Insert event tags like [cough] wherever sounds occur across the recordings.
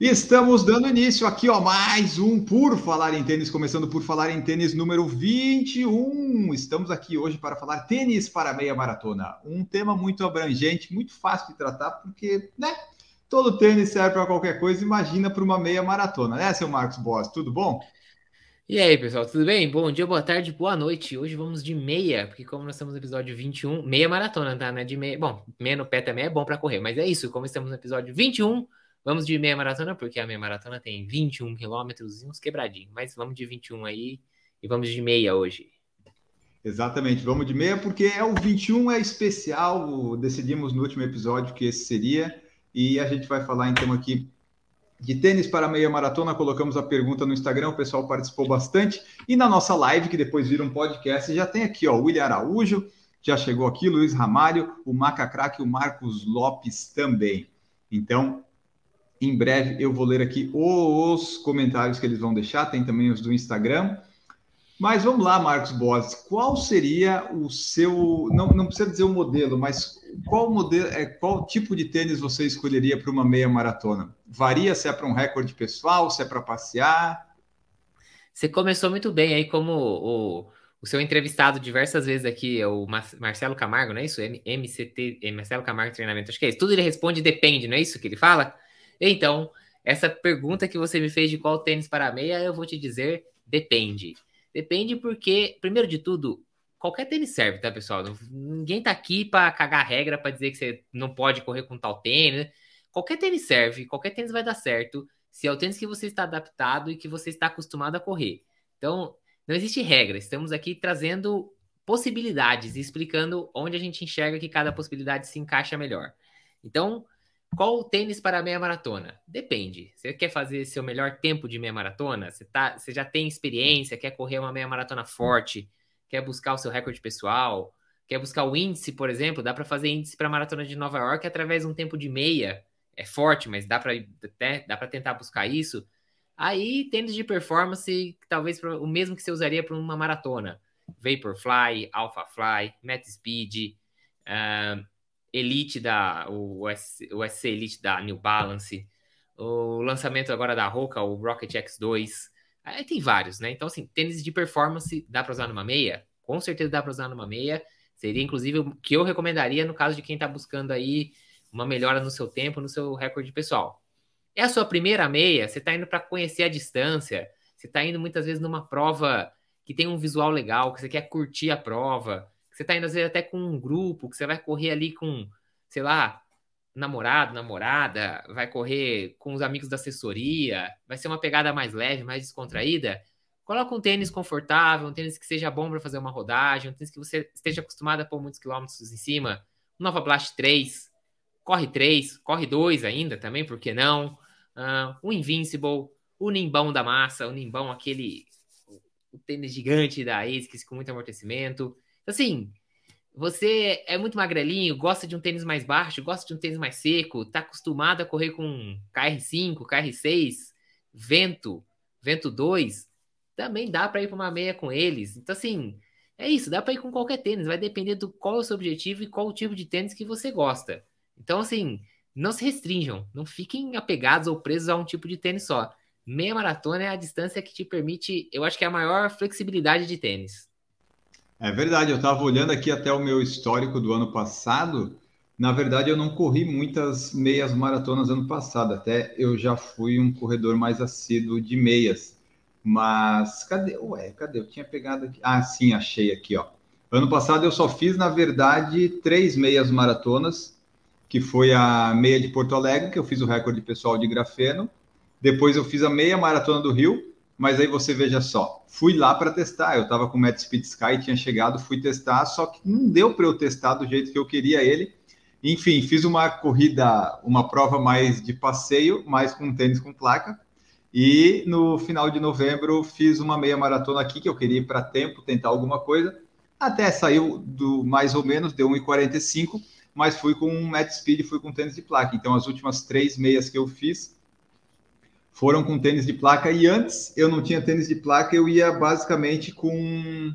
Estamos dando início aqui, ó, mais um Por Falar em Tênis, começando por Falar em Tênis número 21. Estamos aqui hoje para falar tênis para meia maratona. Um tema muito abrangente, muito fácil de tratar, porque, né, todo tênis serve para qualquer coisa, imagina para uma meia maratona, né, seu Marcos Boss? Tudo bom? E aí, pessoal, tudo bem? Bom dia, boa tarde, boa noite. Hoje vamos de meia, porque como nós estamos no episódio 21, meia maratona, tá? Né? De meia. Bom, meia no pé também é bom para correr, mas é isso, como estamos no episódio 21, Vamos de meia maratona, porque a meia maratona tem 21 quilômetros e uns quebradinhos. Mas vamos de 21 aí e vamos de meia hoje. Exatamente, vamos de meia, porque é o 21 é especial. Decidimos no último episódio que esse seria. E a gente vai falar então aqui de tênis para meia maratona. Colocamos a pergunta no Instagram, o pessoal participou bastante. E na nossa live, que depois vira um podcast, já tem aqui, ó, o William Araújo, já chegou aqui, Luiz Ramalho, o Macacraque e o Marcos Lopes também. Então, em breve eu vou ler aqui os comentários que eles vão deixar, tem também os do Instagram. Mas vamos lá, Marcos Bosses, qual seria o seu. Não, não precisa dizer o modelo, mas qual modelo, é, qual tipo de tênis você escolheria para uma meia maratona? Varia se é para um recorde pessoal, se é para passear? Você começou muito bem aí, como o, o seu entrevistado diversas vezes aqui, é o Marcelo Camargo, não é isso? MCT, Marcelo Camargo Treinamento, acho que é isso. Tudo ele responde depende, não é isso que ele fala? Então, essa pergunta que você me fez de qual tênis para meia, eu vou te dizer, depende. Depende porque, primeiro de tudo, qualquer tênis serve, tá, pessoal? Ninguém tá aqui para cagar regra para dizer que você não pode correr com tal tênis. Qualquer tênis serve, qualquer tênis vai dar certo, se é o tênis que você está adaptado e que você está acostumado a correr. Então, não existe regra, estamos aqui trazendo possibilidades e explicando onde a gente enxerga que cada possibilidade se encaixa melhor. Então, qual o tênis para meia maratona? Depende. Você quer fazer seu melhor tempo de meia maratona? Você, tá, você já tem experiência, quer correr uma meia maratona forte, quer buscar o seu recorde pessoal, quer buscar o índice, por exemplo, dá para fazer índice para a maratona de Nova York através de um tempo de meia. É forte, mas dá para né, tentar buscar isso. Aí, tênis de performance, talvez o mesmo que você usaria para uma maratona. Vaporfly, Alphafly, Met Speed, uh, Elite da o, SC Elite da New Balance, o lançamento agora da Roca, o Rocket X2. Aí tem vários, né? Então, assim, tênis de performance dá para usar numa meia? Com certeza dá para usar numa meia. Seria, inclusive, o que eu recomendaria no caso de quem está buscando aí uma melhora no seu tempo, no seu recorde pessoal. É a sua primeira meia, você está indo para conhecer a distância, você está indo muitas vezes numa prova que tem um visual legal, que você quer curtir a prova, você tá indo às vezes até com um grupo, que você vai correr ali com, sei lá, namorado, namorada, vai correr com os amigos da assessoria, vai ser uma pegada mais leve, mais descontraída. Coloca um tênis confortável, um tênis que seja bom para fazer uma rodagem, um tênis que você esteja acostumado a pôr muitos quilômetros em cima. Nova Blast 3, corre 3, corre 2 ainda também, por que não? Uh, um Invincible, o Nimbão da massa, o Nimbão, aquele o tênis gigante da ASICS com muito amortecimento. Assim, você é muito magrelinho, gosta de um tênis mais baixo, gosta de um tênis mais seco, tá acostumado a correr com KR5, KR6, vento, vento 2, também dá para ir para uma meia com eles. Então, assim, é isso, dá para ir com qualquer tênis, vai depender do qual é o seu objetivo e qual o tipo de tênis que você gosta. Então, assim, não se restringam, não fiquem apegados ou presos a um tipo de tênis só. Meia maratona é a distância que te permite, eu acho que é a maior flexibilidade de tênis. É verdade, eu estava olhando aqui até o meu histórico do ano passado. Na verdade, eu não corri muitas meias maratonas ano passado, até eu já fui um corredor mais assíduo de meias. Mas cadê? Ué, cadê? Eu tinha pegado aqui. Ah, sim, achei aqui, ó. Ano passado eu só fiz, na verdade, três meias maratonas, que foi a meia de Porto Alegre, que eu fiz o recorde pessoal de grafeno. Depois eu fiz a meia maratona do Rio, mas aí você veja só, fui lá para testar, eu estava com o Matt Speed Sky, tinha chegado, fui testar, só que não deu para eu testar do jeito que eu queria ele. Enfim, fiz uma corrida, uma prova mais de passeio, mais com tênis com placa. E no final de novembro fiz uma meia maratona aqui que eu queria ir para tempo, tentar alguma coisa. até saiu do mais ou menos, deu 1,45, mas fui com um Mad Speed, fui com tênis de placa. Então, as últimas três meias que eu fiz foram com tênis de placa. E antes eu não tinha tênis de placa, eu ia basicamente com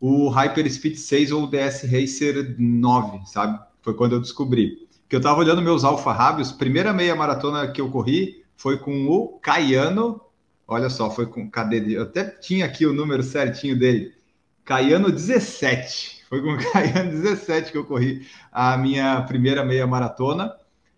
o Hyper Speed 6 ou o DS Racer 9, sabe? Foi quando eu descobri. Que eu tava olhando meus Alfa Rabios, primeira meia maratona que eu corri foi com o Caiano. Olha só, foi com. Cadê? Eu até tinha aqui o número certinho dele. Caiano 17. Foi com o [laughs] Caiano 17 que eu corri a minha primeira meia maratona.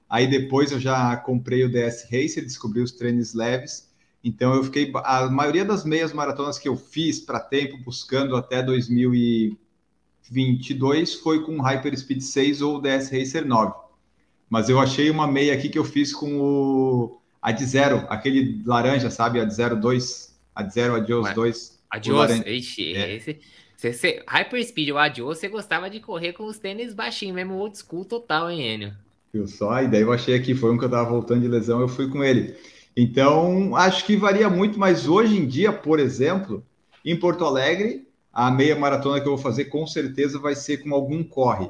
Aí depois eu já comprei o DS Racer, descobri os treinos leves. Então eu fiquei a maioria das meias maratonas que eu fiz para tempo buscando até 2022 foi com Hyper Speed 6 ou DS Racer 9. Mas eu achei uma meia aqui que eu fiz com o a de zero, aquele laranja, sabe? A de 02, a de zero Adios 2. Adios, ixi, é. esse você, você, Hyperspeed ou Adios, você gostava de correr com os tênis baixinhos, mesmo old school total, hein, Enio? Viu só? E daí eu achei que foi um que eu tava voltando de lesão, eu fui com ele. Então, acho que varia muito, mas hoje em dia, por exemplo, em Porto Alegre, a meia maratona que eu vou fazer com certeza vai ser com algum corre.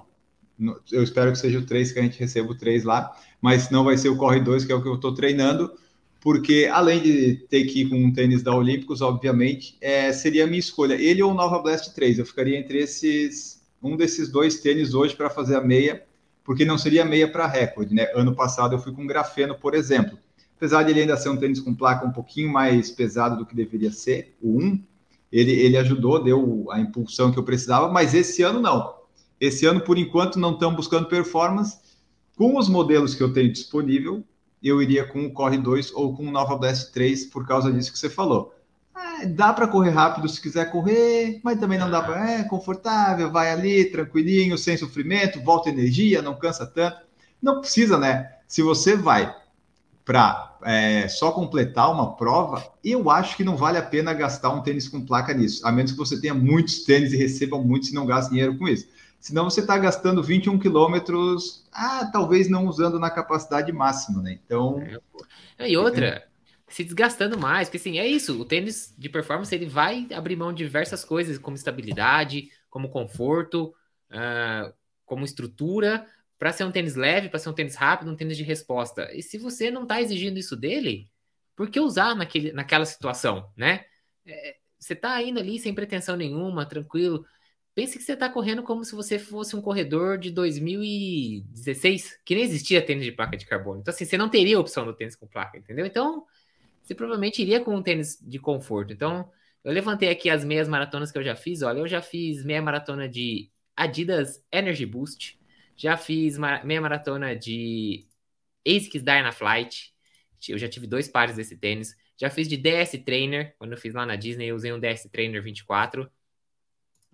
Eu espero que seja o 3, que a gente receba o 3 lá, mas não vai ser o corre 2, que é o que eu estou treinando porque além de ter que ir com um tênis da Olímpicos, obviamente, é, seria a minha escolha. Ele ou o Nova Blast 3. Eu ficaria entre esses um desses dois tênis hoje para fazer a meia, porque não seria meia para recorde, né? Ano passado eu fui com grafeno, por exemplo. Apesar de ele ainda ser um tênis com placa um pouquinho mais pesado do que deveria ser, o 1, ele, ele ajudou, deu a impulsão que eu precisava, mas esse ano não. Esse ano, por enquanto, não estão buscando performance. Com os modelos que eu tenho disponível, eu iria com o Corre 2 ou com o Nova Blast 3 por causa disso que você falou. É, dá para correr rápido se quiser correr, mas também não dá para. É confortável, vai ali, tranquilinho, sem sofrimento, volta energia, não cansa tanto. Não precisa, né? Se você vai para é, só completar uma prova, eu acho que não vale a pena gastar um tênis com placa nisso, a menos que você tenha muitos tênis e receba muitos e não gaste dinheiro com isso. Senão você está gastando 21 quilômetros, ah, talvez não usando na capacidade máxima, né? Então. É, e outra, se desgastando mais, porque assim, é isso, o tênis de performance ele vai abrir mão de diversas coisas, como estabilidade, como conforto, uh, como estrutura, para ser um tênis leve, para ser um tênis rápido, um tênis de resposta. E se você não está exigindo isso dele, por que usar naquele, naquela situação, né? É, você está indo ali sem pretensão nenhuma, tranquilo. Pense que você está correndo como se você fosse um corredor de 2016, que nem existia tênis de placa de carbono. Então, assim, você não teria a opção do tênis com placa, entendeu? Então, você provavelmente iria com um tênis de conforto. Então, eu levantei aqui as meias maratonas que eu já fiz. Olha, eu já fiz meia maratona de Adidas Energy Boost, já fiz meia maratona de ASICS Dynaflight, eu já tive dois pares desse tênis. Já fiz de DS Trainer, quando eu fiz lá na Disney, eu usei um DS Trainer 24.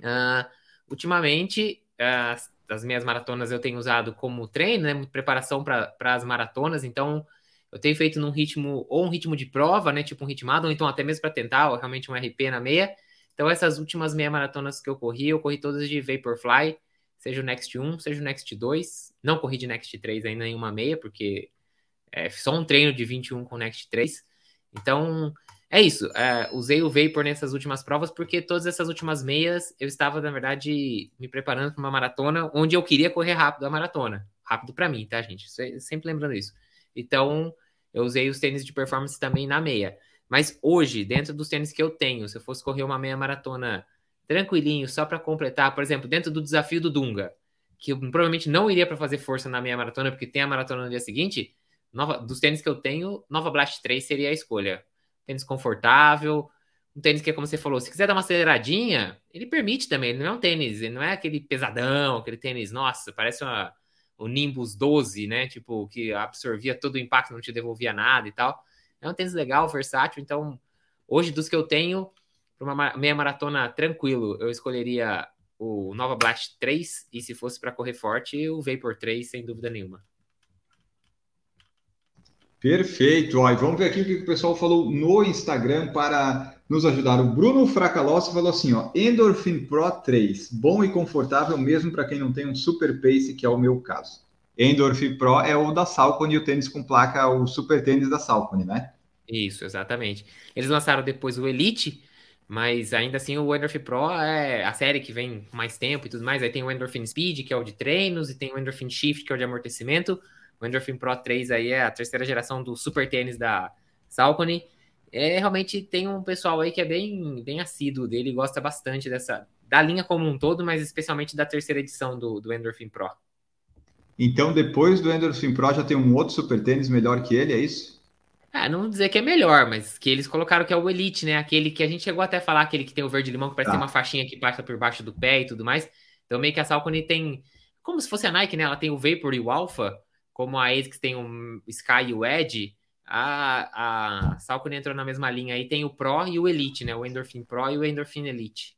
Uh, ultimamente, uh, as minhas maratonas eu tenho usado como treino, né, preparação para as maratonas, então eu tenho feito num ritmo, ou um ritmo de prova, né, tipo um ritmado, ou então até mesmo para tentar, ou realmente um RP na meia. Então, essas últimas meia maratonas que eu corri, eu corri todas de Vaporfly, seja o Next 1, seja o Next 2. Não corri de Next 3 ainda em uma meia, porque é só um treino de 21 com Next 3. Então, é isso. É, usei o Vapor nessas últimas provas porque todas essas últimas meias eu estava, na verdade, me preparando para uma maratona onde eu queria correr rápido a maratona. Rápido para mim, tá, gente? Sempre lembrando isso. Então, eu usei os tênis de performance também na meia. Mas hoje, dentro dos tênis que eu tenho, se eu fosse correr uma meia maratona tranquilinho, só para completar, por exemplo, dentro do desafio do Dunga, que eu provavelmente não iria para fazer força na meia maratona, porque tem a maratona no dia seguinte, nova, dos tênis que eu tenho, Nova Blast 3 seria a escolha tênis confortável, um tênis que é como você falou, se quiser dar uma aceleradinha, ele permite também, ele não é um tênis, ele não é aquele pesadão, aquele tênis, nossa, parece uma, o Nimbus 12, né, tipo, que absorvia todo o impacto, não te devolvia nada e tal. É um tênis legal, versátil, então, hoje dos que eu tenho, para uma meia maratona tranquilo, eu escolheria o Nova Blast 3, e se fosse para correr forte, o Vapor 3, sem dúvida nenhuma. Perfeito. Ó, vamos ver aqui o que o pessoal falou no Instagram para nos ajudar. O Bruno Fracalossi falou assim: ó, Endorphin Pro 3, bom e confortável mesmo para quem não tem um super pace, que é o meu caso. Endorphin Pro é o da Salcone e o tênis com placa, o super tênis da Salcone, né? Isso, exatamente. Eles lançaram depois o Elite, Mas ainda assim, o Endorphin Pro é a série que vem mais tempo e tudo mais. Aí tem o Endorphin Speed, que é o de treinos, e tem o Endorphin Shift, que é o de amortecimento. O Endorphin Pro 3 aí é a terceira geração do super tênis da Salcone. É, realmente tem um pessoal aí que é bem, bem assíduo dele, gosta bastante dessa da linha como um todo, mas especialmente da terceira edição do, do Endorphin Pro. Então, depois do Endorphin Pro, já tem um outro super tênis melhor que ele, é isso? Ah, não dizer que é melhor, mas que eles colocaram que é o Elite, né? Aquele que a gente chegou até a falar, aquele que tem o verde-limão, que parece tá. ter uma faixinha que passa por baixo do pé e tudo mais. Então, meio que a Salcone tem. Como se fosse a Nike, né? Ela tem o Vapor e o Alpha, como a ASICS tem o Sky e o Edge. A, a Salcone entrou na mesma linha aí, tem o Pro e o Elite, né? O Endorphin Pro e o Endorphin Elite.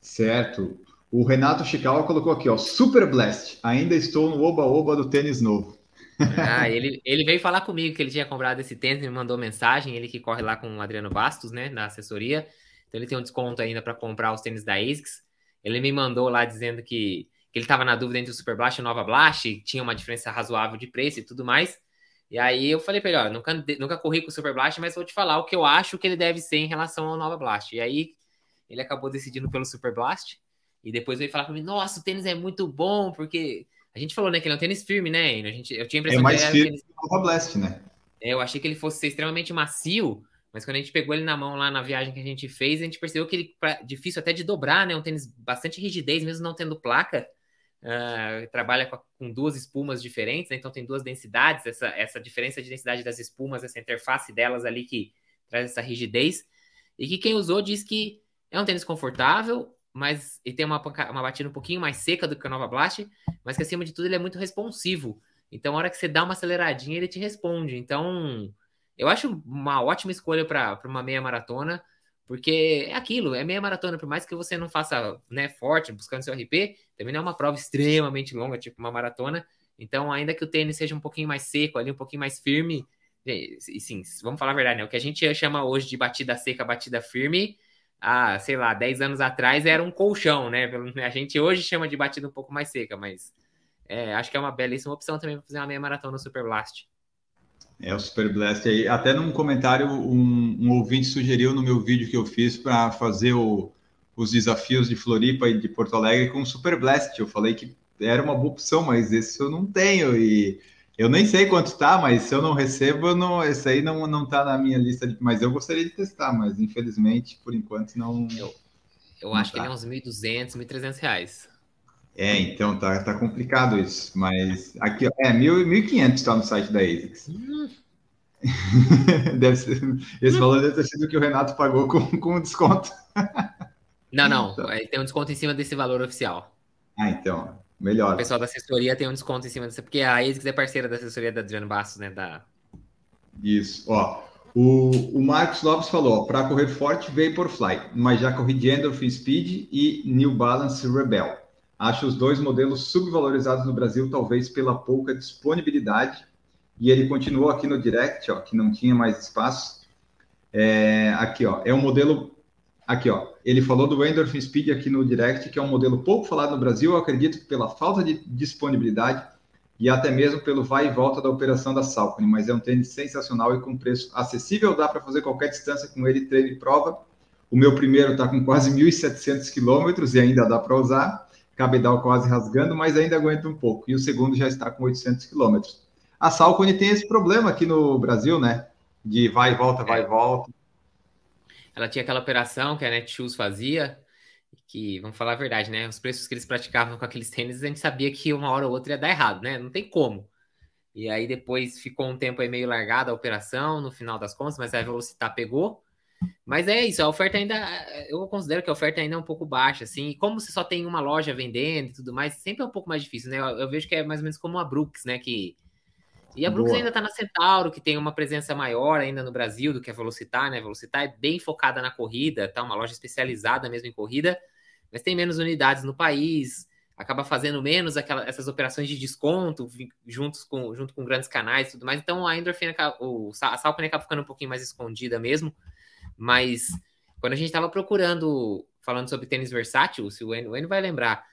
Certo. O Renato Chicago colocou aqui, ó, Super Blast. Ainda estou no oba-oba do tênis novo. [laughs] Ah, ele, ele veio falar comigo que ele tinha comprado esse tênis, me mandou mensagem, ele que corre lá com o Adriano Bastos, né, na assessoria. Então ele tem um desconto ainda para comprar os tênis da ASICS. Ele me mandou lá dizendo que, que ele estava na dúvida entre o Super Blast e o Nova Blast, tinha uma diferença razoável de preço e tudo mais. E aí eu falei para ele, ó, nunca, nunca corri com o Super Blast, mas vou te falar o que eu acho que ele deve ser em relação ao Nova Blast. E aí ele acabou decidindo pelo Super Blast. E depois veio falar comigo, nossa, o tênis é muito bom, porque a gente falou, né, que ele é um tênis firme, né? A gente, eu tinha a impressão é mais que ele firme que o Nova Blast, né? É, eu achei que ele fosse ser extremamente macio, mas quando a gente pegou ele na mão lá na viagem que a gente fez, a gente percebeu que ele é difícil até de dobrar, né? Um tênis bastante rigidez, mesmo não tendo placa. Uh, trabalha com, com, duas espumas diferentes, né? então tem duas densidades, essa, essa diferença de densidade das espumas, essa interface delas ali que traz essa rigidez. E que quem usou diz que é um tênis confortável, mas ele tem uma, uma batida um pouquinho mais seca do que o Nova Blast, mas que acima de tudo ele é muito responsivo. Então, a hora que você dá uma aceleradinha, ele te responde. Então, eu acho uma ótima escolha para uma meia maratona, porque é aquilo, é meia maratona, por mais que você não faça né, forte, buscando seu RP, também não é uma prova extremamente longa, tipo uma maratona. Então, ainda que o tênis seja um pouquinho mais seco ali, um pouquinho mais firme, e sim, vamos falar a verdade, né? O que a gente chama hoje de batida seca, batida firme, há, sei lá, 10 anos atrás era um colchão, né? A gente hoje chama de batida um pouco mais seca, mas é, acho que é uma belíssima opção também para fazer uma meia maratona no Super Blast. É, o Super Blast aí. Até num comentário, um, um ouvinte sugeriu no meu vídeo que eu fiz para fazer o, os desafios de Floripa e de Porto Alegre com o Super Blast. Eu falei que era uma boa opção, mas esse eu não tenho. E eu nem sei quanto tá, mas se eu não recebo, não, esse aí não, não tá na minha lista. De, mas eu gostaria de testar, mas infelizmente, por enquanto, não. Eu, eu não acho tá. que ele é uns 1.200, 1.300 reais. É, então tá, tá complicado isso. Mas aqui, é 1.500 está no site da ASICS. Hum. [laughs] deve ser, esse valor deve ter sido o que o Renato pagou com, com desconto. Não, não. [laughs] Então. Tem um desconto em cima desse valor oficial. Ah, então. Melhor. O pessoal da assessoria tem um desconto em cima disso, porque a ASICS é parceira da assessoria da Adriano Bastos, né? Da... Isso. Ó, o, o Marcos Lopes falou, para correr forte, Vaporfly, mas já corri de Endorphin Speed e New Balance Rebel. Acho os dois modelos subvalorizados no Brasil, talvez pela pouca disponibilidade. E ele continuou aqui no direct, ó, que não tinha mais espaço. É, aqui, ó, é um modelo Aqui, ó. Ele falou do Endorphin Speed aqui no Direct, que é um modelo pouco falado no Brasil, eu acredito pela falta de disponibilidade e até mesmo pelo vai e volta da operação da Salcone, mas é um tênis sensacional e com preço acessível, dá para fazer qualquer distância com ele, treino e prova. O meu primeiro está com quase 1.700 quilômetros e ainda dá para usar, cabedal quase rasgando, mas ainda aguenta um pouco. E o segundo já está com 800 quilômetros. A Salcone tem esse problema aqui no Brasil, né? De vai e volta, vai e volta ela tinha aquela operação que a Netshoes fazia, que, vamos falar a verdade, né? Os preços que eles praticavam com aqueles tênis, a gente sabia que uma hora ou outra ia dar errado, né? Não tem como. E aí depois ficou um tempo aí meio largada a operação, no final das contas, mas a Velocitar pegou. Mas é isso, a oferta ainda, eu considero que a oferta ainda é um pouco baixa, assim, e como você só tem uma loja vendendo e tudo mais, sempre é um pouco mais difícil, né? Eu, eu vejo que é mais ou menos como a Brooks, né? Que e a Brooks Boa. ainda está na Centauro, que tem uma presença maior ainda no Brasil do que a Velocitar, né? A Velocitar é bem focada na corrida, tá? Uma loja especializada mesmo em corrida, mas tem menos unidades no país, acaba fazendo menos aquela, essas operações de desconto juntos com, junto com grandes canais e tudo mais. Então a Endorphin, o, a Salcone acaba ficando um pouquinho mais escondida mesmo. Mas quando a gente estava procurando, falando sobre tênis versátil, se o Enio vai lembrar,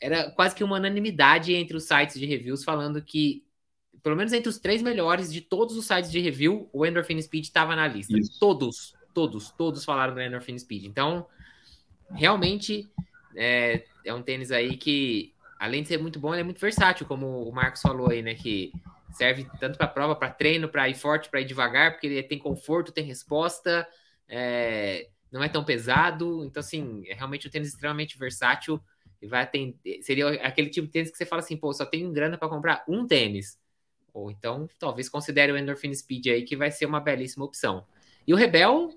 era quase que uma unanimidade entre os sites de reviews falando que pelo menos entre os três melhores de todos os sites de review, o Endorphin Speed estava na lista. Isso. Todos. todos, todos falaram do Endorphin Speed. Então, realmente é, é um tênis aí que, além de ser muito bom, ele é muito versátil, como o Marcos falou aí, né? Que serve tanto para prova, para treino, para ir forte, para ir devagar, porque ele tem conforto, tem resposta, é, não é tão pesado. Então, assim, é realmente um tênis extremamente versátil. E vai atender, seria aquele tipo de tênis que você fala assim, pô, só tenho grana para comprar um tênis. Ou então, talvez considere o Endorphin Speed aí, que vai ser uma belíssima opção. E o Rebel,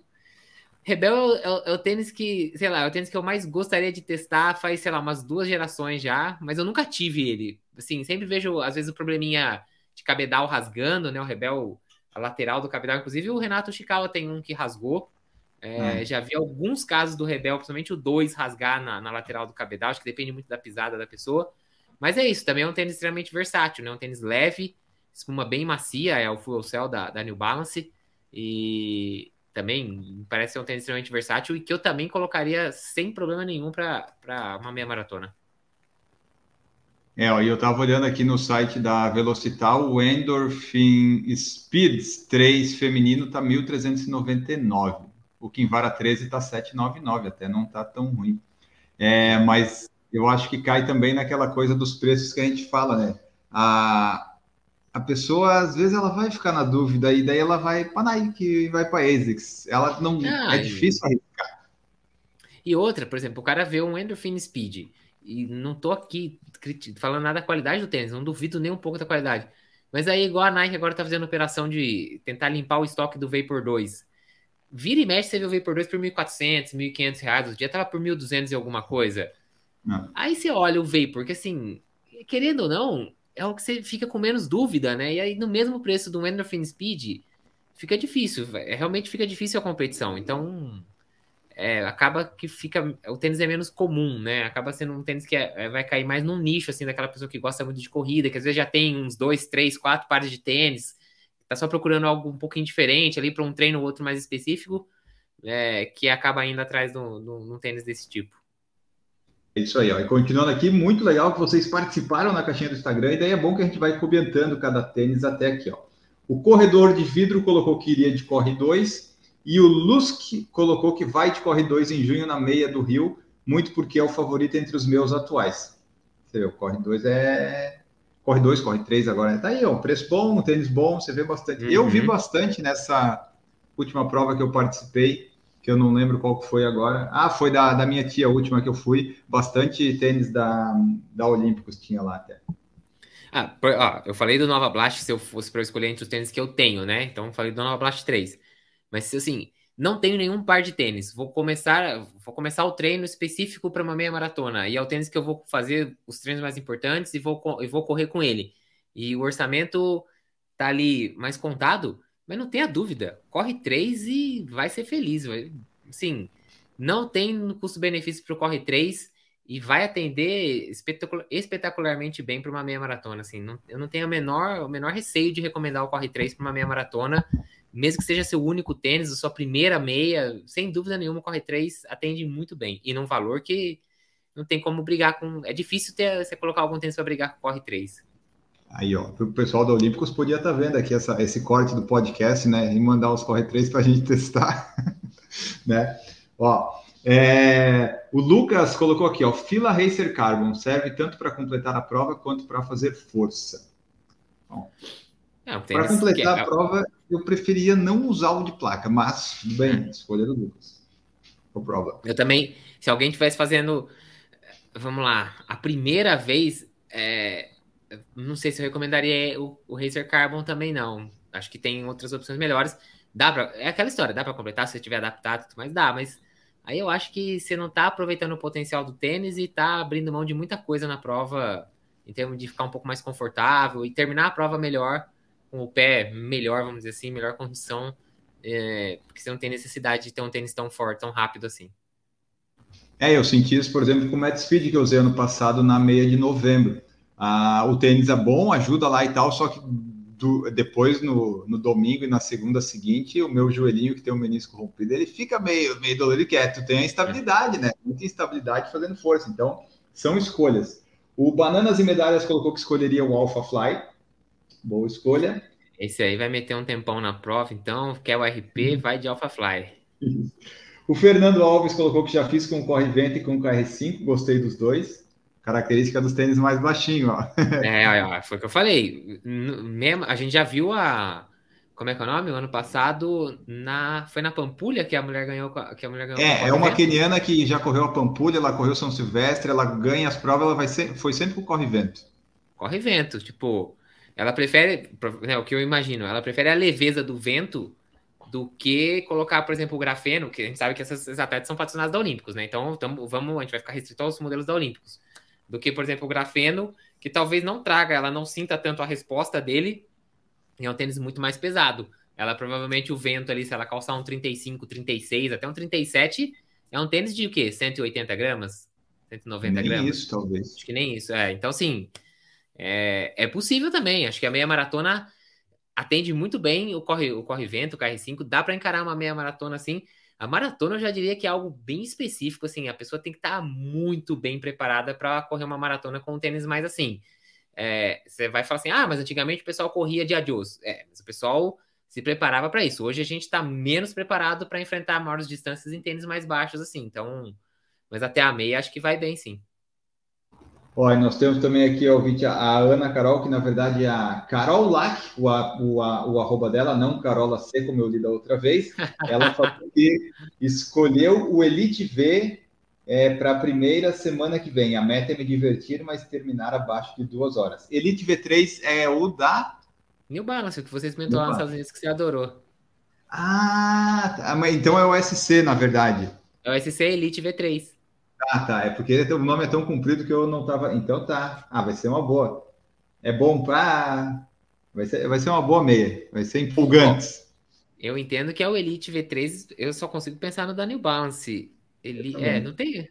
Rebel é, é, é, o tênis que, sei lá, é o tênis que eu mais gostaria de testar faz, sei lá, umas duas gerações já, mas eu nunca tive ele. Assim, sempre vejo, às vezes, o probleminha de cabedal rasgando, né? O Rebel, a lateral do cabedal. Inclusive, o Renato Chikawa tem um que rasgou. É, hum. Já vi alguns casos do Rebel, principalmente o 2 rasgar na, na, lateral do cabedal. Acho que depende muito da pisada da pessoa. Mas é isso, também é um tênis extremamente versátil, né? Um tênis leve, espuma bem macia, é o Full Cell da, da New Balance. E também parece ser um tênis extremamente versátil e que eu também colocaria sem problema nenhum para uma meia maratona. É, ó, e eu estava olhando aqui no site da Velocital, o Endorphin Speeds 3 feminino tá 1.399. O Kinvara 13 tá 799, até não tá tão ruim. É, mas eu acho que cai também naquela coisa dos preços que a gente fala, né? A, a pessoa, às vezes, ela vai ficar na dúvida e daí ela vai para Nike e vai para ASICS. Ela não... Ah, é difícil arriscar. E outra, por exemplo, o cara vê um Endorphin Speed e não tô aqui falando nada da qualidade do tênis, não duvido nem um pouco da qualidade. Mas aí, igual a Nike agora tá fazendo operação de tentar limpar o estoque do Vapor 2. Vira e mexe, você vê o Vapor 2 por 1.400, 1.500 reais. O dia tava por 1.200 e alguma coisa. Não. Aí você olha o Vapor, que assim, querendo ou não, é o que você fica com menos dúvida, né? E aí, no mesmo preço do Endorphin Speed, fica difícil. Realmente fica difícil a competição. Então, é, acaba que fica. O tênis é menos comum, né? Acaba sendo um tênis que é, é, vai cair mais num nicho, assim, daquela pessoa que gosta muito de corrida, que às vezes já tem uns dois, três, quatro pares de tênis, tá só procurando algo um pouquinho diferente ali para um treino ou outro mais específico, é, que acaba indo atrás de um tênis desse tipo. É isso aí, ó. E continuando aqui, muito legal que vocês participaram na caixinha do Instagram, e daí é bom que a gente vai comentando cada tênis até aqui, ó. O corredor de vidro colocou que iria de corre 2, e o Lusk colocou que vai de corre 2 em junho na meia do Rio, muito porque é o favorito entre os meus atuais. Você vê, o corre 2 é. Corre 2, corre 3 agora. Né? Tá aí, ó. Preço bom, tênis bom, você vê bastante. Uhum. Eu vi uhum. bastante nessa última prova que eu participei, que eu não lembro qual foi agora. Ah, foi da, da minha tia, a última que eu fui. Bastante tênis da, da Olímpicos tinha lá até. Ah, ó, eu falei do Nova Blast se eu fosse para escolher entre os tênis que eu tenho, né? Então, eu falei do Nova Blast 3. Mas assim, não tenho nenhum par de tênis. Vou começar, vou começar o treino específico para uma meia maratona. E é o tênis que eu vou fazer os treinos mais importantes e vou, e vou correr com ele. E o orçamento tá ali mais contado, mas não tenha dúvida. Corre três e vai ser feliz. Sim, não tem custo-benefício para o Corre 3 e vai atender espetacular, espetacularmente bem para uma meia maratona. Assim, não, eu não tenho o menor, o menor receio de recomendar o Corre 3 para uma meia maratona mesmo que seja seu único tênis, sua primeira meia, sem dúvida nenhuma, Corre 3 atende muito bem. E num valor que não tem como brigar com. É difícil ter, você colocar algum tênis para brigar com o Corre 3. Aí, ó, o pessoal da Olímpicos podia estar tá vendo aqui essa, esse corte do podcast, né? E mandar os Corre 3 para a gente testar, [laughs] né? Ó, é, o Lucas colocou aqui, ó, fila Racer Carbon serve tanto para completar a prova quanto para fazer força. Bom, para completar que... a prova, eu preferia não usar o de placa, mas bem, escolha do Lucas. O prova. Eu também, se alguém estivesse fazendo, vamos lá, a primeira vez, é, não sei se eu recomendaria o, o Racer Carbon também não. Acho que tem outras opções melhores. Dá pra, é aquela história, dá para completar se você tiver adaptado, mas dá, mas aí eu acho que você não está aproveitando o potencial do tênis e está abrindo mão de muita coisa na prova em termos de ficar um pouco mais confortável e terminar a prova melhor com o pé melhor, vamos dizer assim, melhor condição, é, porque você não tem necessidade de ter um tênis tão forte, tão rápido assim. É, eu senti isso, por exemplo, com o Matt Speed que eu usei ano passado na meia de novembro. Ah, o tênis é bom, ajuda lá e tal, só que do, depois no, no, domingo e na segunda seguinte, o meu joelhinho que tem o menisco rompido, ele fica meio, meio dolorido, que é, tu tem a instabilidade, né? Muita instabilidade fazendo força. Então, são escolhas. O Bananas e Medalhas colocou que escolheria o Alpha Fly, Boa escolha. Esse aí vai meter um tempão na prova, então quer o RP, uhum. vai de Alpha Fly. O Fernando Alves colocou que já fiz com o Corre Vento e com o KR5, gostei dos dois. Característica dos tênis mais baixinho, ó. [laughs] É, foi o que eu falei. Mesmo, a gente já viu a. Como é que é o nome? O ano passado na, foi na Pampulha que a mulher ganhou. Que a mulher ganhou é, é uma keniana que já correu a Pampulha, ela correu São Silvestre, ela ganha as provas, ela vai ser, foi sempre com corre vento. Corre vento, tipo, ela prefere, né, o que eu imagino, ela prefere a leveza do vento do que colocar, por exemplo, o grafeno, que a gente sabe que essas, essas atletas são patrocinadas da Olímpicos, né? Então, tamo, vamos, a gente vai ficar restrito aos modelos da Olímpicos. Do que, por exemplo, o grafeno, que talvez não traga, ela não sinta tanto a resposta dele, e é um tênis muito mais pesado. Ela provavelmente o vento ali, se ela calçar um 35, 36, até um 37, é um tênis de o quê? 180 gramas? 190 nem gramas? Isso, talvez. Acho que nem isso, é. Então, assim, é, é possível também. Acho que a meia maratona atende muito bem o corre, o corre vento, o KR5, dá para encarar uma meia maratona assim. A maratona eu já diria que é algo bem específico, assim, a pessoa tem que estar tá muito bem preparada para correr uma maratona com um tênis mais assim. É, você vai falar assim, ah, mas antigamente o pessoal corria de adios. É, mas o pessoal se preparava para isso. Hoje a gente está menos preparado para enfrentar maiores distâncias em tênis mais baixos, assim. Então, mas até a meia acho que vai bem, sim. Olha, nós temos também aqui ouvinte, a Ana Carol, que na verdade é a Carol Lac, o, o, o arroba dela, não Carola C, como eu li da outra vez. Ela falou que escolheu o Elite V é, para a primeira semana que vem. A meta é me divertir, mas terminar abaixo de duas horas. Elite V3 é o da. New Balance, que vocês comentou lá nos Estados Unidos que você adorou. Ah, tá, então é o SC, na verdade. É o SC Elite V3. Ah, tá. É porque o nome é tão comprido que eu não tava. Então tá. Ah, vai ser uma boa. É bom para. Vai ser, vai ser uma boa meia. Vai ser empolgante. Eu entendo que é o Elite V3. Eu só consigo pensar no da New Balance. Ele, é, não tem.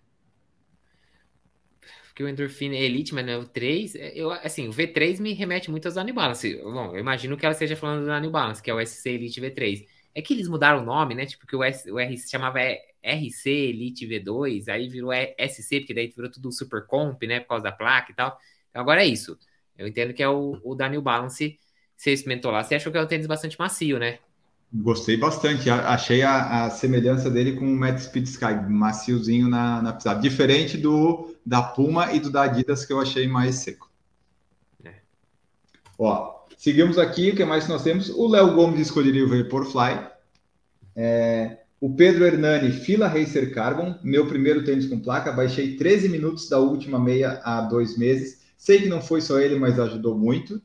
Porque o Endorphin é Elite, mas não é o 3. É, eu, assim, o V3 me remete muito aos da New Balance. Bom, eu imagino que ela esteja falando da New Balance, que é o SC Elite V3. É que eles mudaram o nome, né? Tipo, que o, S, o R se chamava RC Elite V2, aí virou SC, porque daí virou tudo Super Comp, né? Por causa da placa e tal. Então agora é isso. Eu entendo que é o, o da New Balance. Você experimentou lá, você achou que é um tênis bastante macio, né? Gostei bastante. Achei a, a semelhança dele com o Matt Speed Sky, maciozinho na, na pisada. Diferente do da Puma e do da Adidas, que eu achei mais seco. É. Ó, seguimos aqui. O que mais nós temos? O Léo Gomes escolheria o Vaporfly. É, o Pedro Hernani, Fila Racer Carbon, meu primeiro tênis com placa, baixei 13 minutos da última meia há dois meses. Sei que não foi só ele, mas ajudou muito.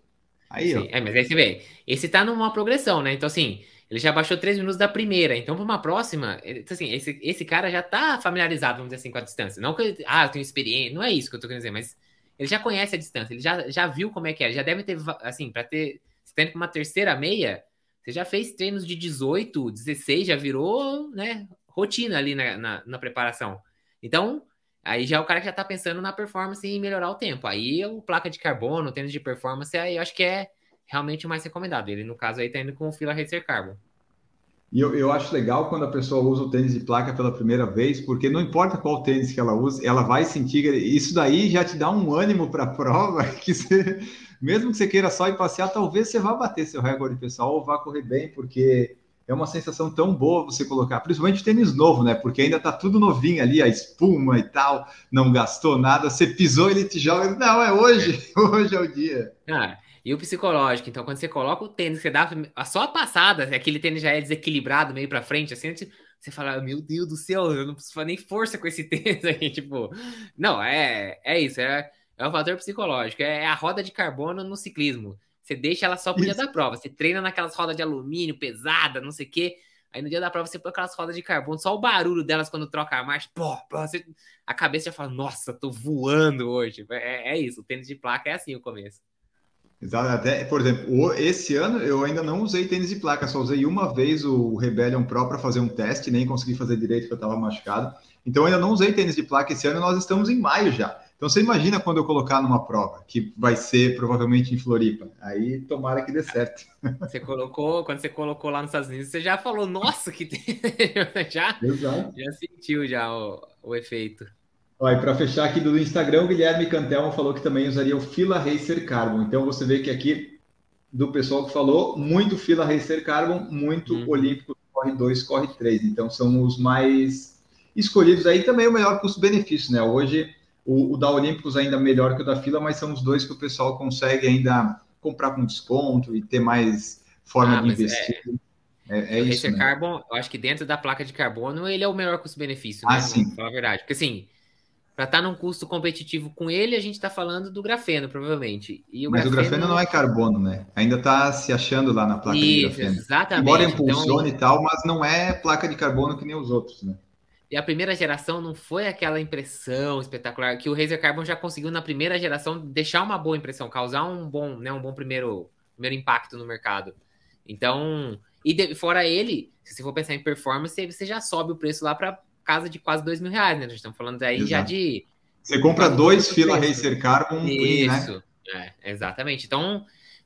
Aí, Sim, ó. É, mas aí você vê, esse tá numa progressão, né? Então, assim, ele já baixou 3 minutos da primeira. Então, para uma próxima, ele, então, assim, esse, esse cara já tá familiarizado, vamos dizer assim, com a distância. Não que ele, ah, eu tenho experiência, não é isso que eu tô querendo dizer, mas ele já conhece a distância, ele já, já viu como é que é, já deve ter, assim, para ter, se tendo uma terceira meia, você já fez treinos de 18, 16, já virou, né, rotina ali na, na, na preparação. Então, aí já é o cara que já tá pensando na performance e melhorar o tempo. Aí o placa de carbono, tênis de performance, aí eu acho que é realmente o mais recomendado. Ele, no caso, aí tá indo com o Fila Racer Carbon. E eu, eu acho legal quando a pessoa usa o tênis de placa pela primeira vez, porque não importa qual tênis que ela usa, ela vai sentir. Isso daí já te dá um ânimo para a [laughs] prova que você mesmo que você queira só ir passear, talvez você vá bater seu recorde pessoal ou vá correr bem, porque é uma sensação tão boa você colocar, principalmente tênis novo, né? Porque ainda tá tudo novinho ali, a espuma e tal, não gastou nada, você pisou, ele te joga, não, é hoje, [laughs] hoje é o dia. Ah, e o psicológico, então quando você coloca o tênis, você dá só a passada, aquele tênis já é desequilibrado meio para frente, assim, você fala, meu Deus do céu, eu não preciso nem força com esse [laughs] tênis aí, tipo, não, é, é isso, é é um fator psicológico. É a roda de carbono no ciclismo. Você deixa ela só pro Isso. dia da prova. Você treina naquelas rodas de alumínio pesada, não sei o quê. Aí no dia da prova você põe aquelas rodas de carbono, só o barulho delas quando troca a marcha, pô, pô você, a cabeça já fala, nossa, tô voando hoje. É, é, isso, o tênis de placa é assim o começo. Exato, até, por exemplo, esse ano eu ainda não usei tênis de placa, só usei uma vez o Rebellion Pro para fazer um teste, nem consegui fazer direito porque eu estava machucado. Então eu ainda não usei tênis de placa esse ano, nós estamos em maio já. Então você imagina quando eu colocar numa prova, que vai ser provavelmente em Floripa. Aí tomara que dê certo. [laughs] Você colocou, quando você colocou lá nos Estados Unidos, você já falou, nossa, que [laughs] já, Exato. já sentiu já o, o efeito. Olha, para fechar aqui do Instagram, o Guilherme Cantelmo falou que também usaria o Fila Racer Carbon. Então você vê que aqui do pessoal que falou, muito Fila Racer Carbon, muito hum. Olímpico corre 2, corre 3. Então são os mais escolhidos aí também o melhor custo-benefício, né? Hoje o, o, da Olímpicos ainda melhor que o da fila, mas são os dois que o pessoal consegue ainda comprar com desconto e ter mais forma ah, de investir. É, é, é o isso, Racer né? Carbon, eu acho que dentro da placa de carbono ele é o melhor custo-benefício, né? Ah, sim. Falar a verdade. Porque assim, para estar tá num custo competitivo com ele, a gente está falando do grafeno, provavelmente. O Mas grafeno... o grafeno não é carbono, né? Ainda está se achando lá na placa Isso, de grafeno. Exatamente. Embora impulsione então... e tal, mas não é placa de carbono que nem os outros, né? E a primeira geração não foi aquela impressão espetacular que o Razer Carbon já conseguiu na primeira geração deixar uma boa impressão, causar um bom, né, um bom primeiro, primeiro impacto no mercado. Então, e de, fora ele, se você for pensar em performance, você já sobe o preço lá para casa de quase dois mil reais, né? Nós estamos falando aí Exato. já de. Você compra dois fila Racer Carbon, Isso, né? é, exatamente. Então,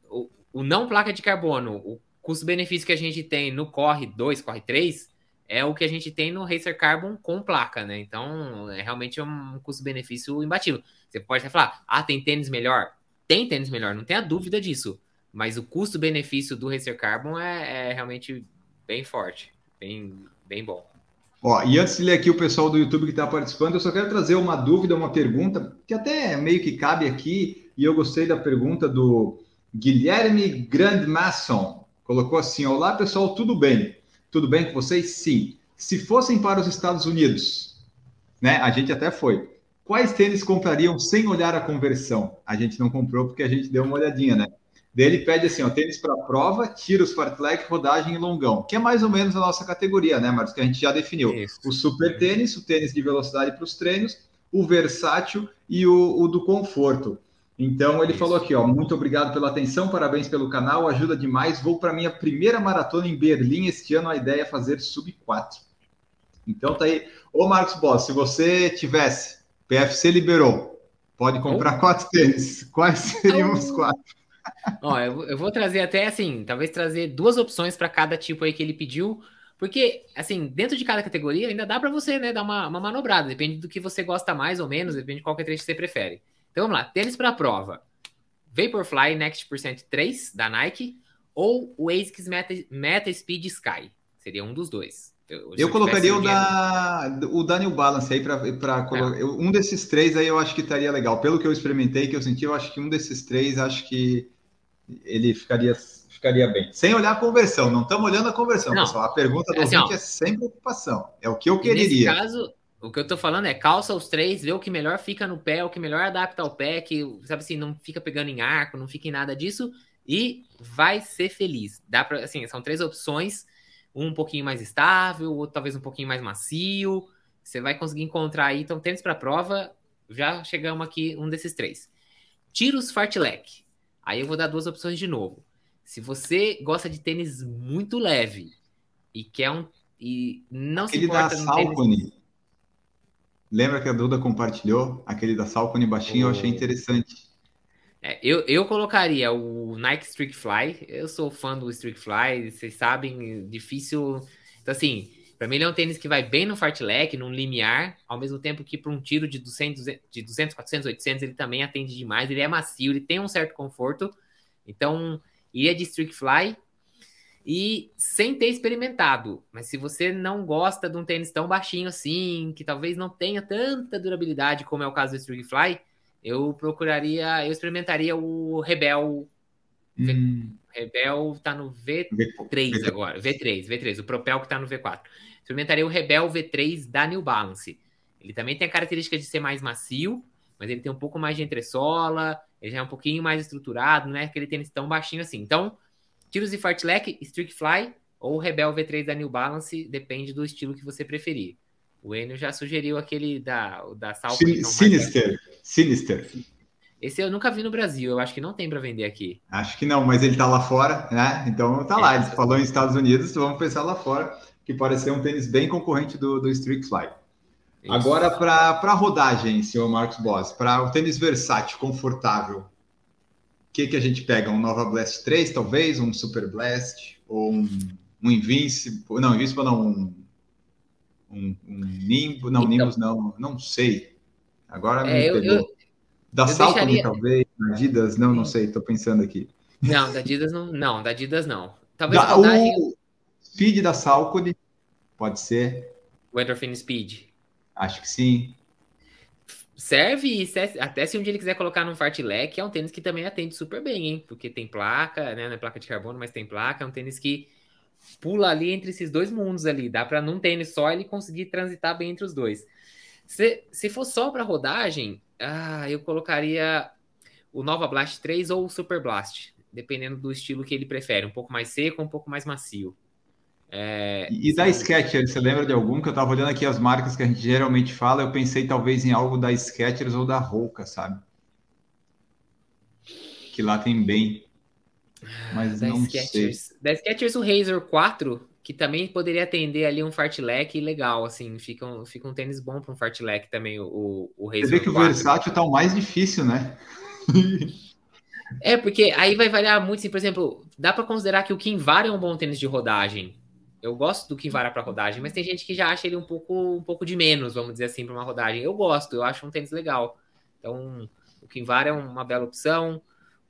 o, o não placa de carbono, o custo-benefício que a gente tem no Corre 2, Corre 3, é o que a gente tem no Racer Carbon com placa, né? Então, é realmente um custo-benefício imbatível. Você pode até falar, ah, tem tênis melhor? Tem tênis melhor, não tenha dúvida disso. Mas o custo-benefício do Racer Carbon é, é, realmente bem forte, bem, bem bom. Ó, e antes de ler aqui o pessoal do YouTube que está participando, eu só quero trazer uma dúvida, uma pergunta, que até meio que cabe aqui, e eu gostei da pergunta do Guilherme Grandmasson. Colocou assim: Olá pessoal, tudo bem? Tudo bem com vocês? Sim. Se fossem para os Estados Unidos, né? A gente até foi. Quais tênis comprariam sem olhar a conversão? A gente não comprou porque a gente deu uma olhadinha, né? Daí ele pede assim, ó, tênis para prova, tiros, fartlek, rodagem e longão, que é mais ou menos a nossa categoria, né, Marcos? Que a gente já definiu. Isso. O super tênis, o tênis de velocidade para os treinos, o versátil e o, o do conforto. Então ele Isso. falou aqui, ó, muito obrigado pela atenção, parabéns pelo canal, ajuda demais. Vou para minha primeira maratona em Berlim este ano, a ideia é fazer sub 4. Então tá aí. Ô Marcos Boss, se você tivesse, PFC liberou, pode comprar oh. quatro tênis. Quais seriam oh. os quatro? Ó, eu, eu vou trazer até assim, talvez trazer duas opções para cada tipo aí que ele pediu, porque assim, dentro de cada categoria ainda dá para você, né, dar uma, uma manobrada, depende do que você gosta mais ou menos, depende de qual trecho que você prefere. Então vamos lá, tênis para a prova. Vaporfly Next Percent 3 da Nike ou o ASICS Meta, Meta Speed Sky. Seria um dos dois. Eu, eu colocaria o da, o da New Balance aí para é. um desses três aí eu acho que estaria legal. Pelo que eu experimentei, que eu senti, eu acho que um desses três acho que ele ficaria ficaria bem. Sem olhar a conversão, não estamos olhando a conversão, não. pessoal. A pergunta do assim, ouvinte ó, é sem preocupação. É o que eu quereria. Nesse caso, o que eu tô falando é calça os três, vê o que melhor fica no pé, o que melhor adapta ao pé, que, sabe assim, não fica pegando em arco, não fica em nada disso, e vai ser feliz. Dá para assim, são três opções, um um pouquinho mais estável, outro talvez um pouquinho mais macio. Você vai conseguir encontrar aí, então tênis para prova, já chegamos aqui um desses três. Tiros fartlek. Aí eu vou dar duas opções de novo. Se você gosta de tênis muito leve e quer um e não Aquele se importa da Salcone. Tênis... Lembra que a Duda compartilhou? Aquele da Salcone baixinho, oh. eu achei interessante. É, eu, eu colocaria o Nike Streak Fly. Eu sou fã do Streak Fly, vocês sabem, difícil. Então, assim, para mim ele é um tênis que vai bem no fartlek, num limiar, ao mesmo tempo que para um tiro de 200, de 200, 400, 800 ele também atende demais. Ele é macio, ele tem um certo conforto. Então, iria de Streak Fly e sem ter experimentado. Mas se você não gosta de um tênis tão baixinho assim, que talvez não tenha tanta durabilidade como é o caso do Streak Fly, eu procuraria, eu experimentaria o Rebel. Hum. Rebel tá no V3 v agora, V3, V3, o Propel que tá no V4. Experimentaria o Rebel V3 da New Balance. Ele também tem a característica de ser mais macio, mas ele tem um pouco mais de entressola, ele já é um pouquinho mais estruturado, não é aquele tênis tão baixinho assim. Então, Tiros e Fartlek, Streak Fly ou Rebel V3 da New Balance, depende do estilo que você preferir. O Enio já sugeriu aquele da, da Sin Sinister. Sinister. Esse eu nunca vi no Brasil, eu acho que não tem para vender aqui. Acho que não, mas ele tá lá fora, né? Então tá é, lá. Ele falou em Estados Unidos, vamos pensar lá fora, que pode ser um tênis bem concorrente do, do Streak Fly. Isso. Agora, para rodagem, senhor Marcos Boss, para o tênis versátil, confortável, que, que a gente pega? Um Nova Blast 3, talvez? Um Super Blast? Ou um, um Invincible? Não, Invincible não. Um, um, um Nimbo? Não, então, Nimbus não. Não sei. Agora me é, eu, eu, Da Salcone, talvez? Adidas? Não, não sei. Estou pensando aqui. Não, da Adidas não. Não, da Adidas não. Talvez da, o... Speed da Salcone, pode ser. O Endorphin Speed. Acho que sim. Serve, até se um dia ele quiser colocar num fartlek, é um tênis que também atende super bem, hein? Porque tem placa, né? Não é placa de carbono, mas tem placa. É um tênis que pula ali entre esses dois mundos ali. Dá para num tênis só ele conseguir transitar bem entre os dois. Se, se for só para rodagem, ah, eu colocaria o Nova Blast 3 ou o Super Blast, dependendo do estilo que ele prefere, um pouco mais seco, um pouco mais macio. É, e da Skechers, você lembra de algum que eu estava olhando aqui as marcas que a gente geralmente fala, eu pensei talvez em algo da Skechers ou da Roca, sabe? Que lá tem bem. Mas da não Skechers. sei. Da Skechers o Razor 4, que também poderia atender ali um fartlek legal, assim, fica um, fica um tênis bom para um fartlek também, o, o Razor Você vê que 4. o versátil tá o mais difícil, né? é, porque aí vai variar muito, assim, por exemplo, dá para considerar que o Kinvara é um bom tênis de rodagem, eu gosto do Kinvara para rodagem, mas tem gente que já acha ele um pouco, um pouco de menos, vamos dizer assim, para uma rodagem. Eu gosto, eu acho um tênis legal. Então, o Kinvara é uma bela opção.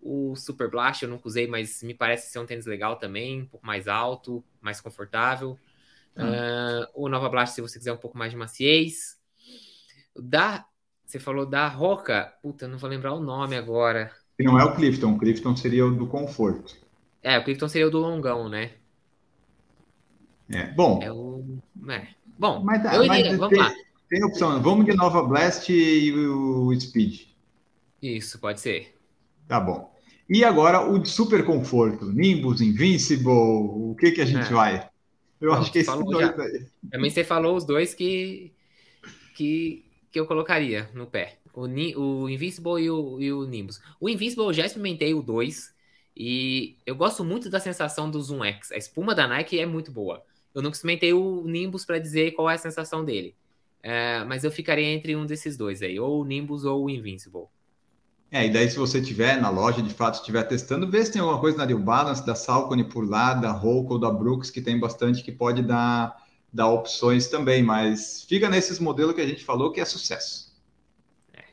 O Super Blast eu nunca usei, mas me parece ser um tênis legal também, um pouco mais alto, mais confortável. Hum. Uh, o Nova Blast, se você quiser um pouco mais de maciez. Da, você falou da Roca, puta, não vou lembrar o nome agora. Não é o Clifton, o Clifton seria o do conforto. É, o Clifton seria o do longão, né? É, bom. É o... é. Bom, mas, eu iria, mas vamos tem, lá. Tem opção, vamos de Nova Blast e o Speed. Isso, pode ser. Tá bom. E agora o super conforto, Nimbus, Invincible, o que que a gente é. vai? Eu Bom, acho que esses dois já. aí. Também você falou os dois que, que, que eu colocaria no pé. O, o Invincible e o, e o Nimbus. O Invincible eu já experimentei o 2 e eu gosto muito da sensação do Zoom X. A espuma da Nike é muito boa. Eu nunca experimentei o Nimbus para dizer qual é a sensação dele. É, mas eu ficaria entre um desses dois aí, ou o Nimbus ou o Invincible. É, e daí se você tiver na loja, de fato, estiver testando, vê se tem alguma coisa na New Balance, da Salcone por lá, da ou da Brooks, que tem bastante que pode dar, dar opções também, mas fica nesses modelos que a gente falou que é sucesso. É.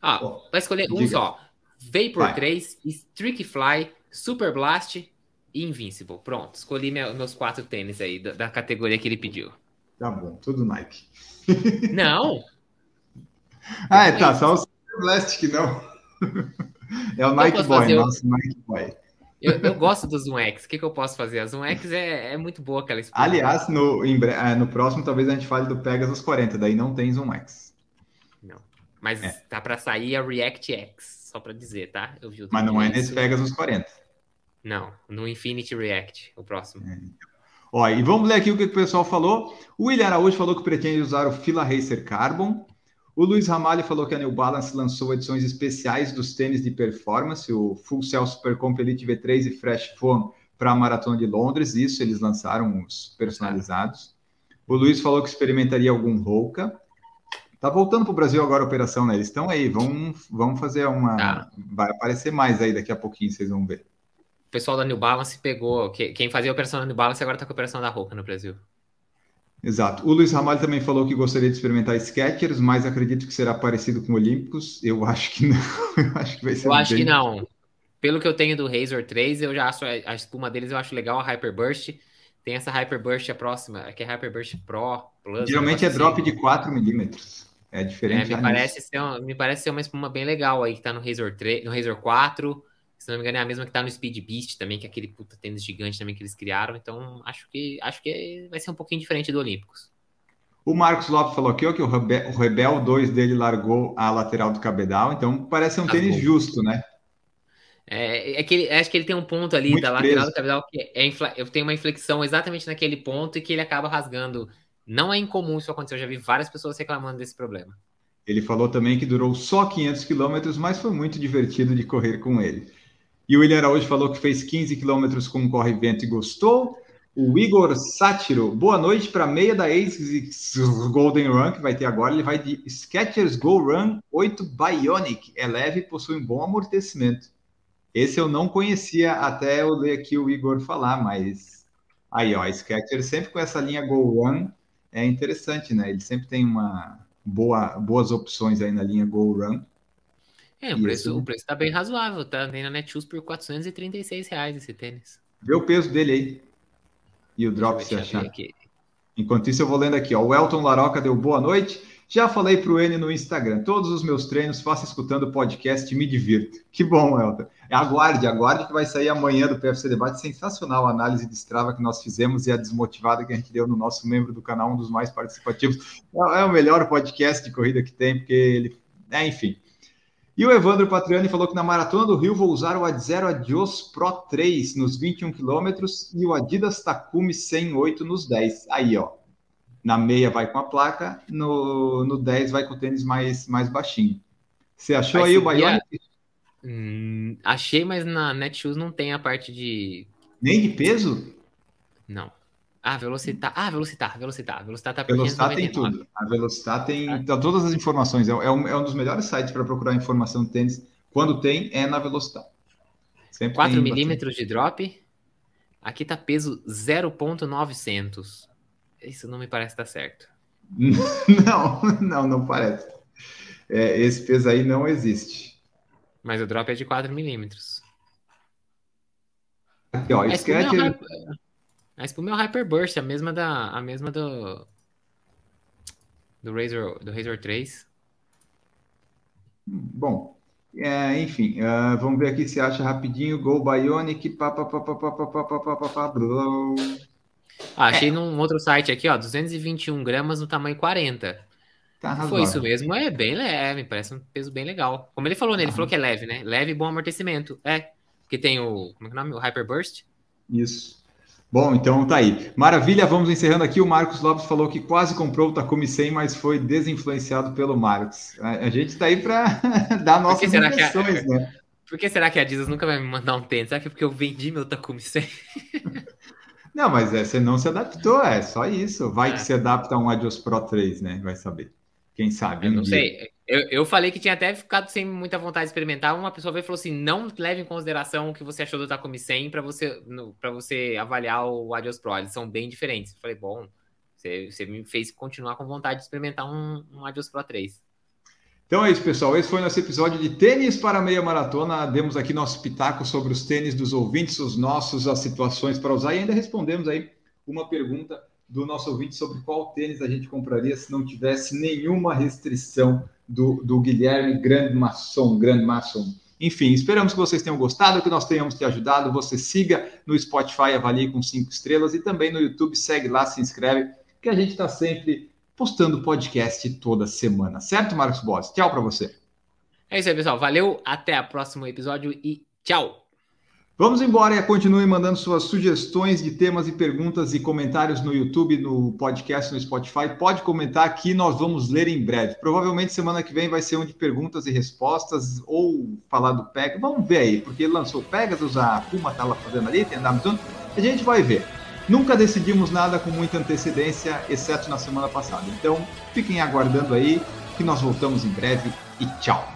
Ah, Bom, vai escolher um diga. só. Vapor vai. 3, Streak Fly, Super Blast Invincible. Pronto, escolhi meus quatro tênis aí da, da, categoria que ele pediu. Tá bom, tudo Nike. Não! [laughs] ah, é, tá, só o Que não. [laughs] é o Nike Boy, nosso Nike Boy. Eu, eu, gosto do Zoom X. O que, que eu posso fazer? A Zoom X é, é muito boa aquela. Aliás, no, em, é, no próximo talvez a gente fale do Pegasus 40, daí não tem Zoom X. Não. Mas é. tá para sair a React X, só para dizer, tá? Eu vi Mas não é nesse Pegasus 40. Não, no Infinity React, o próximo. É. Ó, e vamos ler aqui o que o pessoal falou. O William Araújo falou que pretende usar o Fila Racer Carbon. O Luiz Ramalho falou que a New Balance lançou edições especiais dos tênis de performance, o Full Cell Super Comp Elite V3 e Fresh Foam para a Maratona de Londres. Isso, eles lançaram os personalizados. O Luiz falou que experimentaria algum Roca. Tá voltando para o Brasil agora a operação, né? Eles estão aí, vão, vão fazer uma. Tá. Vai aparecer mais aí daqui a pouquinho, vocês vão ver o pessoal da New Balance pegou. Quem fazia a operação da New Balance agora está com a operação da Roca no Brasil. Exato. O Luiz Ramalho também falou que gostaria de experimentar Skechers, mas acredito que será parecido com Olímpicos. Eu acho que não. [laughs] Eu acho que vai ser. Eu acho bem... que não. Pelo que eu tenho do Razor 3, eu já acho a espuma deles, eu acho legal a Hyperburst. Tem essa Hyperburst a próxima, que é Hyperburst Pro Plus. Geralmente é drop assim. de 4 milímetros. É diferente. É, me, parece ser uma, me parece ser uma espuma bem legal aí, que tá no Razor 3, no Razor 4. Se não me engano, é a mesma que tá no Speed Beast também, que é aquele puta tênis gigante também que eles criaram. Então, acho que acho que vai ser um pouquinho diferente do Olímpicos. O Marcos Lopes falou aqui ó, que o Rebel, o Rebel 2 dele largou a lateral do cabedal, então parece um tênis justo, né? É, é que ele, acho que ele tem um ponto ali Muito da lateral preso. do cabedal que é eu tenho uma inflexão exatamente naquele ponto e que ele acaba rasgando. Não é incomum isso acontecer, eu já vi várias pessoas reclamando desse problema. Ele falou também que durou só 500 quilômetros, mas foi muito divertido de correr com ele. E o William Araújo falou que fez 15 quilômetros com um corre-vento e gostou. O Igor Sátiro, boa noite para meia da ASICS [laughs] Golden Run, que vai ter agora. Ele vai de Skechers Go Run 8 Bionic. É leve e possui um bom amortecimento. Esse eu não conhecia até eu ler aqui o Igor falar, mas aí, ó, Skechers sempre com essa linha Go Run é interessante, né? Ele sempre tem uma boa, boas opções aí na linha Go Run. É, o preço, o preço tá bem razoável, tá? Tem na Netshoes por 436 reais esse tênis. Vê o peso dele aí. e o drop se achar. Enquanto isso, eu vou lendo aqui. Ó. O Elton Laroca deu boa noite. Já falei para o N no Instagram. Todos os meus treinos faço escutando o podcast e me divirto. Que bom, Elton. Aguarde, aguarde que vai sair amanhã do PFC Debate. Sensacional a análise de Strava que nós fizemos e a desmotivada que a gente deu no nosso membro do canal, um dos mais participativos. É, é o melhor podcast de corrida que tem, porque ele. É, enfim. E o Evandro Patriani falou que na Maratona do Rio vou usar o Adzero Adios Pro 3 nos 21 quilômetros e o Adidas Takumi 108 nos 10. Aí, ó. Na meia vai com a placa, no, no 10 vai com o tênis mais, mais baixinho. Você achou aí o Bionic? Hum, achei, mas na Netshoes não tem a parte de. Nem de peso? Não. Ah, Velocitar. Ah, Velocitar, Velocitar. Velocitar tá Velocitar tem tudo. A Velocitar tem ah. Tá todas as informações. É, é, um, é um dos melhores sites para procurar informação de tênis. Quando tem, é na Velocitar. 4 milímetros de drop. Aqui tá peso 0.900. Isso não me parece estar certo. [laughs] não, não, não parece. É, esse peso aí não existe. Mas o drop é de 4 milímetros. Aqui, ó, Sketch... É a espuma é o Hyperburst, a mesma da. A mesma do. Do Razor, do Razor 3. Bom, é, enfim, uh, vamos ver aqui se acha rapidinho. Gol Bionic, papapá. Ah, achei é. num outro site aqui, ó, 221 gramas no tamanho 40. Tá. Foi isso mesmo, é bem leve, parece um peso bem legal. Como ele falou, né? Ele ah. falou que é leve, né? Leve e bom amortecimento. É, porque tem o. Como é que é o nome? O Hyperburst? Isso. Bom, então tá aí. Maravilha, vamos encerrando aqui. O Marcos Lopes falou que quase comprou o Takumi 100, mas foi desinfluenciado pelo Marcos. A, gente está aí para [laughs] dar nossas impressões, a... né? [laughs] Por que será que a Adidas nunca vai me mandar um tênis? Será que é porque eu vendi meu Takumi 100? [laughs] não, mas é, você não se adaptou, é só isso. Vai é. que se adapta a um Adios Pro 3, né? Vai saber. Quem sabe? Eu não dia. sei. Eu, eu falei que tinha até ficado sem muita vontade de experimentar. Uma pessoa veio e falou assim: não leve em consideração o que você achou do Takumi 100 para você, para você avaliar o Adios Pro. Eles são bem diferentes. Eu falei, bom, você, você me fez continuar com vontade de experimentar um, um Adios Pro 3. Então é isso, pessoal. Esse foi nosso episódio de tênis para meia maratona. Demos aqui nosso pitaco sobre os tênis dos ouvintes, os nossos, as situações para usar e ainda respondemos aí uma pergunta do nosso ouvinte sobre qual tênis a gente compraria se não tivesse nenhuma restrição do, do Guilherme Grande Masson, Grande Masson. Enfim, esperamos que vocês tenham gostado, que nós tenhamos te ajudado. Você siga no Spotify, avalie com cinco estrelas e também no YouTube, segue lá, se inscreve, que a gente está sempre postando podcast toda semana, certo, Marcos Boss? Tchau para você. É isso aí, pessoal. Valeu, até o próximo episódio e tchau! Vamos embora e continue mandando suas sugestões de temas e perguntas e comentários no YouTube, no podcast, no Spotify. Pode comentar aqui, nós vamos ler em breve. Provavelmente semana que vem vai ser um de perguntas e respostas ou falar do Pegasus. Vamos ver aí, porque lançou Pegasus, a Puma tá lá fazendo ali, tem andado tudo. A gente vai ver. Nunca decidimos nada com muita antecedência, exceto na semana passada. Então, fiquem aguardando aí que nós voltamos em breve e tchau.